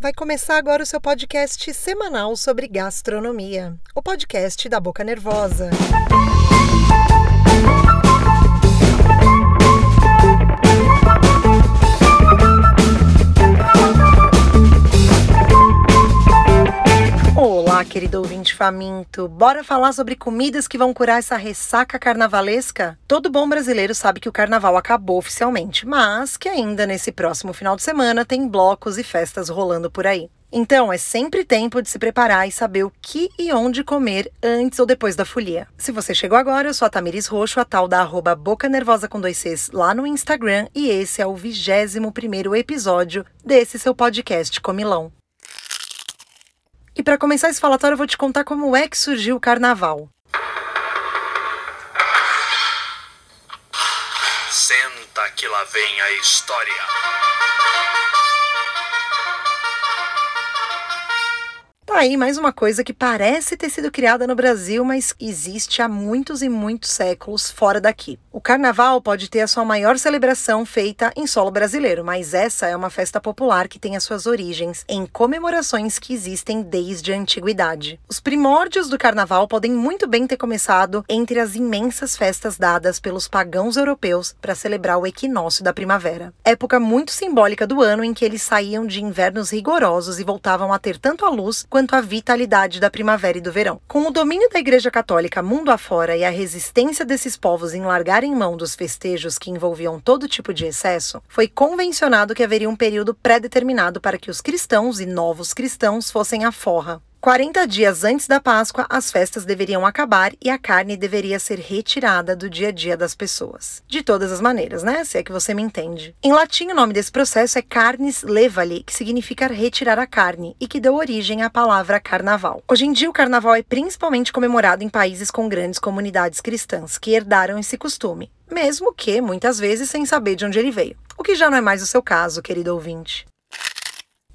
Vai começar agora o seu podcast semanal sobre gastronomia, o podcast da Boca Nervosa. Querido ouvinte faminto. Bora falar sobre comidas que vão curar essa ressaca carnavalesca? Todo bom brasileiro sabe que o carnaval acabou oficialmente, mas que ainda nesse próximo final de semana tem blocos e festas rolando por aí. Então, é sempre tempo de se preparar e saber o que e onde comer antes ou depois da folia. Se você chegou agora, eu sou a Tamiris Roxo, a tal da arroba Boca Nervosa com dois Cs lá no Instagram, e esse é o 21 primeiro episódio desse seu podcast Comilão. E para começar esse falatório, eu vou te contar como é que surgiu o carnaval. Senta que lá vem a história. Tá aí mais uma coisa que parece ter sido criada no Brasil, mas existe há muitos e muitos séculos fora daqui. O carnaval pode ter a sua maior celebração feita em solo brasileiro, mas essa é uma festa popular que tem as suas origens em comemorações que existem desde a antiguidade. Os primórdios do carnaval podem muito bem ter começado entre as imensas festas dadas pelos pagãos europeus para celebrar o equinócio da primavera. Época muito simbólica do ano em que eles saíam de invernos rigorosos e voltavam a ter tanto a luz quanto quanto à vitalidade da primavera e do verão. Com o domínio da Igreja Católica mundo afora e a resistência desses povos em largarem mão dos festejos que envolviam todo tipo de excesso, foi convencionado que haveria um período pré-determinado para que os cristãos e novos cristãos fossem à forra. 40 dias antes da Páscoa, as festas deveriam acabar e a carne deveria ser retirada do dia a dia das pessoas. De todas as maneiras, né? Se é que você me entende. Em latim, o nome desse processo é carnis levali, que significa retirar a carne e que deu origem à palavra carnaval. Hoje em dia, o carnaval é principalmente comemorado em países com grandes comunidades cristãs que herdaram esse costume, mesmo que muitas vezes sem saber de onde ele veio. O que já não é mais o seu caso, querido ouvinte.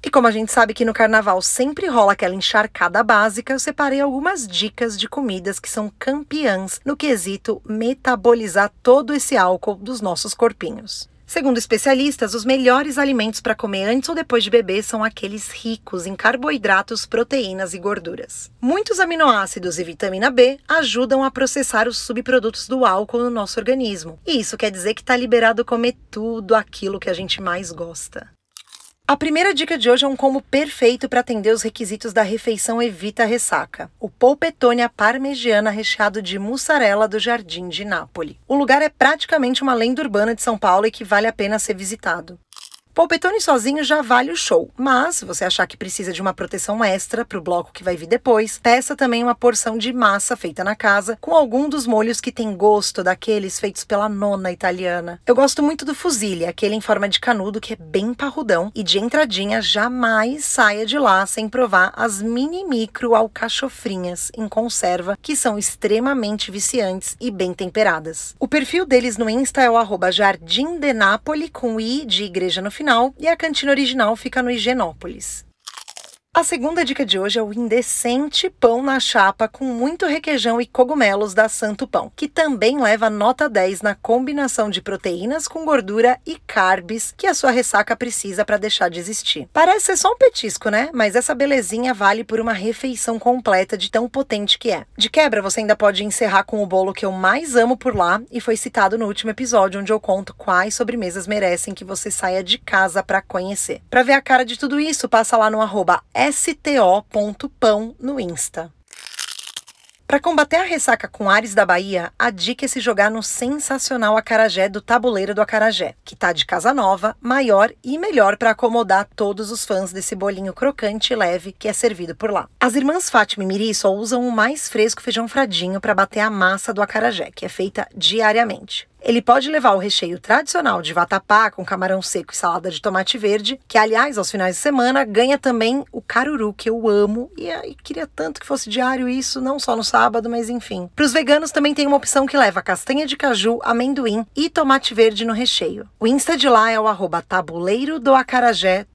E como a gente sabe que no carnaval sempre rola aquela encharcada básica, eu separei algumas dicas de comidas que são campeãs no quesito metabolizar todo esse álcool dos nossos corpinhos. Segundo especialistas, os melhores alimentos para comer antes ou depois de beber são aqueles ricos em carboidratos, proteínas e gorduras. Muitos aminoácidos e vitamina B ajudam a processar os subprodutos do álcool no nosso organismo. E isso quer dizer que está liberado comer tudo aquilo que a gente mais gosta. A primeira dica de hoje é um combo perfeito para atender os requisitos da refeição Evita Ressaca. O polpetone à parmegiana recheado de mussarela do Jardim de Nápoles. O lugar é praticamente uma lenda urbana de São Paulo e que vale a pena ser visitado. Polpetone sozinho já vale o show, mas se você achar que precisa de uma proteção extra para o bloco que vai vir depois, peça também uma porção de massa feita na casa com algum dos molhos que tem gosto daqueles feitos pela nona italiana. Eu gosto muito do fusilli, aquele em forma de canudo que é bem parrudão e de entradinha jamais saia de lá sem provar as mini micro alcachofrinhas em conserva que são extremamente viciantes e bem temperadas. O perfil deles no Insta é o arroba Jardim de com i de igreja no final e a cantina original fica no Higienópolis. A segunda dica de hoje é o indecente pão na chapa com muito requeijão e cogumelos da Santo Pão, que também leva nota 10 na combinação de proteínas com gordura e carbs que a sua ressaca precisa para deixar de existir. Parece ser só um petisco, né? Mas essa belezinha vale por uma refeição completa de tão potente que é. De quebra, você ainda pode encerrar com o bolo que eu mais amo por lá e foi citado no último episódio onde eu conto quais sobremesas merecem que você saia de casa para conhecer. Para ver a cara de tudo isso, passa lá no arroba sto.pão no Insta. Para combater a ressaca com Ares da Bahia, a dica é se jogar no sensacional acarajé do Tabuleiro do Acarajé, que tá de casa nova, maior e melhor para acomodar todos os fãs desse bolinho crocante e leve que é servido por lá. As irmãs Fátima e Miri só usam o mais fresco feijão fradinho para bater a massa do acarajé, que é feita diariamente. Ele pode levar o recheio tradicional de vatapá com camarão seco e salada de tomate verde, que aliás, aos finais de semana, ganha também o caruru, que eu amo e, queria tanto que fosse diário isso, não só no sábado, mas enfim. Para os veganos também tem uma opção que leva castanha de caju, amendoim e tomate verde no recheio. O Insta de lá é o arroba tabuleiro do acarajé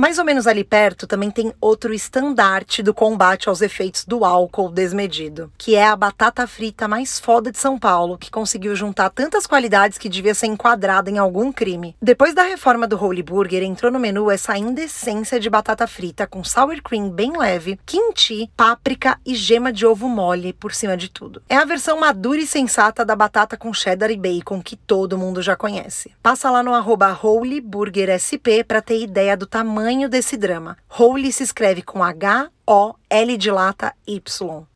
Mais ou menos ali perto também tem outro estandarte do combate aos efeitos do álcool desmedido, que é a batata frita mais foda de São Paulo, que conseguiu juntar tantas qualidades que devia ser enquadrada em algum crime. Depois da reforma do Holy Burger, entrou no menu essa indecência de batata frita com sour cream bem leve, kimchi, páprica e gema de ovo mole por cima de tudo. É a versão madura e sensata da batata com cheddar e bacon que todo mundo já conhece. Passa lá no arroba Holy Burger SP para ter ideia do tamanho tamanho desse drama. Holy se escreve com H-O-L de lata Y.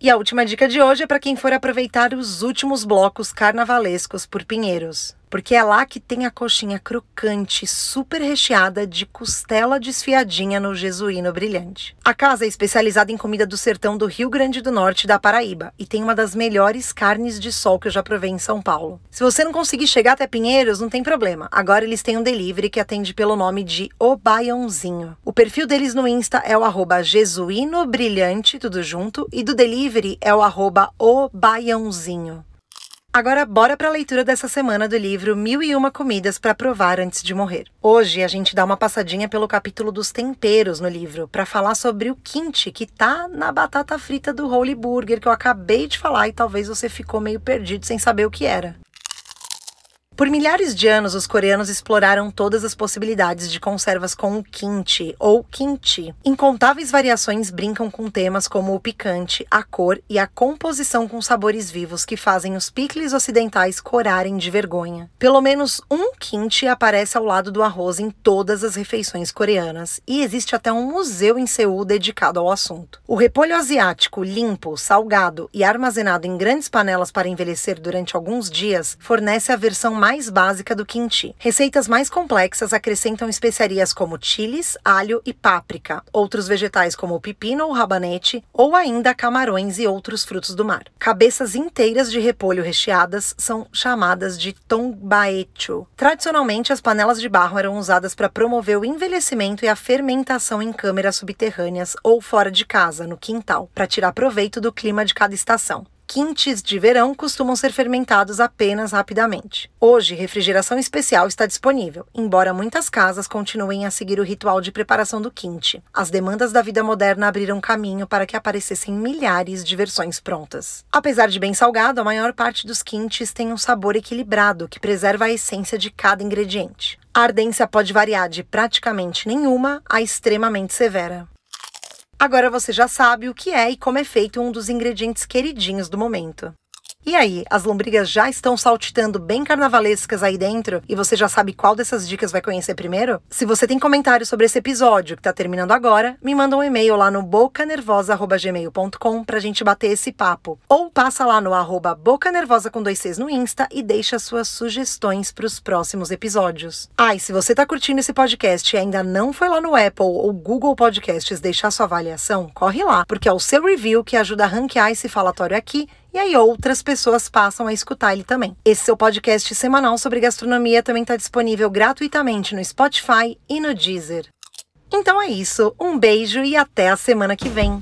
E a última dica de hoje é para quem for aproveitar os últimos blocos carnavalescos por Pinheiros porque é lá que tem a coxinha crocante, super recheada de costela desfiadinha no jesuíno brilhante. A casa é especializada em comida do sertão do Rio Grande do Norte e da Paraíba e tem uma das melhores carnes de sol que eu já provei em São Paulo. Se você não conseguir chegar até Pinheiros, não tem problema. Agora eles têm um delivery que atende pelo nome de O Baiãozinho. O perfil deles no Insta é o arroba jesuíno brilhante, tudo junto, e do delivery é o arroba O Baiãozinho. Agora, bora para a leitura dessa semana do livro Mil e Uma Comidas para Provar Antes de Morrer. Hoje a gente dá uma passadinha pelo capítulo dos temperos no livro para falar sobre o kimchi que tá na batata frita do Holy Burger que eu acabei de falar e talvez você ficou meio perdido sem saber o que era. Por milhares de anos, os coreanos exploraram todas as possibilidades de conservas com o kimchi ou kimchi. Incontáveis variações brincam com temas como o picante, a cor e a composição com sabores vivos que fazem os picles ocidentais corarem de vergonha. Pelo menos um kimchi aparece ao lado do arroz em todas as refeições coreanas e existe até um museu em Seul dedicado ao assunto. O repolho asiático limpo, salgado e armazenado em grandes panelas para envelhecer durante alguns dias fornece a versão mais básica do kimchi. Receitas mais complexas acrescentam especiarias como chiles, alho e páprica, outros vegetais como o pepino ou rabanete, ou ainda camarões e outros frutos do mar. Cabeças inteiras de repolho recheadas são chamadas de tongbaechu. Tradicionalmente, as panelas de barro eram usadas para promover o envelhecimento e a fermentação em câmeras subterrâneas ou fora de casa, no quintal, para tirar proveito do clima de cada estação quintes de verão costumam ser fermentados apenas rapidamente. Hoje, refrigeração especial está disponível, embora muitas casas continuem a seguir o ritual de preparação do quinte. As demandas da vida moderna abriram caminho para que aparecessem milhares de versões prontas. Apesar de bem salgado, a maior parte dos quintes tem um sabor equilibrado que preserva a essência de cada ingrediente. A ardência pode variar de praticamente nenhuma a extremamente severa. Agora você já sabe o que é e como é feito um dos ingredientes queridinhos do momento. E aí, as lombrigas já estão saltitando bem carnavalescas aí dentro e você já sabe qual dessas dicas vai conhecer primeiro? Se você tem comentário sobre esse episódio que tá terminando agora, me manda um e-mail lá no bocanervosa.gmail.com pra gente bater esse papo. Ou passa lá no arroba bocanervosa com dois Cs no Insta e deixa suas sugestões pros próximos episódios. Ah, e se você tá curtindo esse podcast e ainda não foi lá no Apple ou Google Podcasts deixar sua avaliação, corre lá, porque é o seu review que ajuda a ranquear esse falatório aqui e aí outras pessoas passam a escutar ele também. Esse seu podcast semanal sobre gastronomia também está disponível gratuitamente no Spotify e no Deezer. Então é isso, um beijo e até a semana que vem.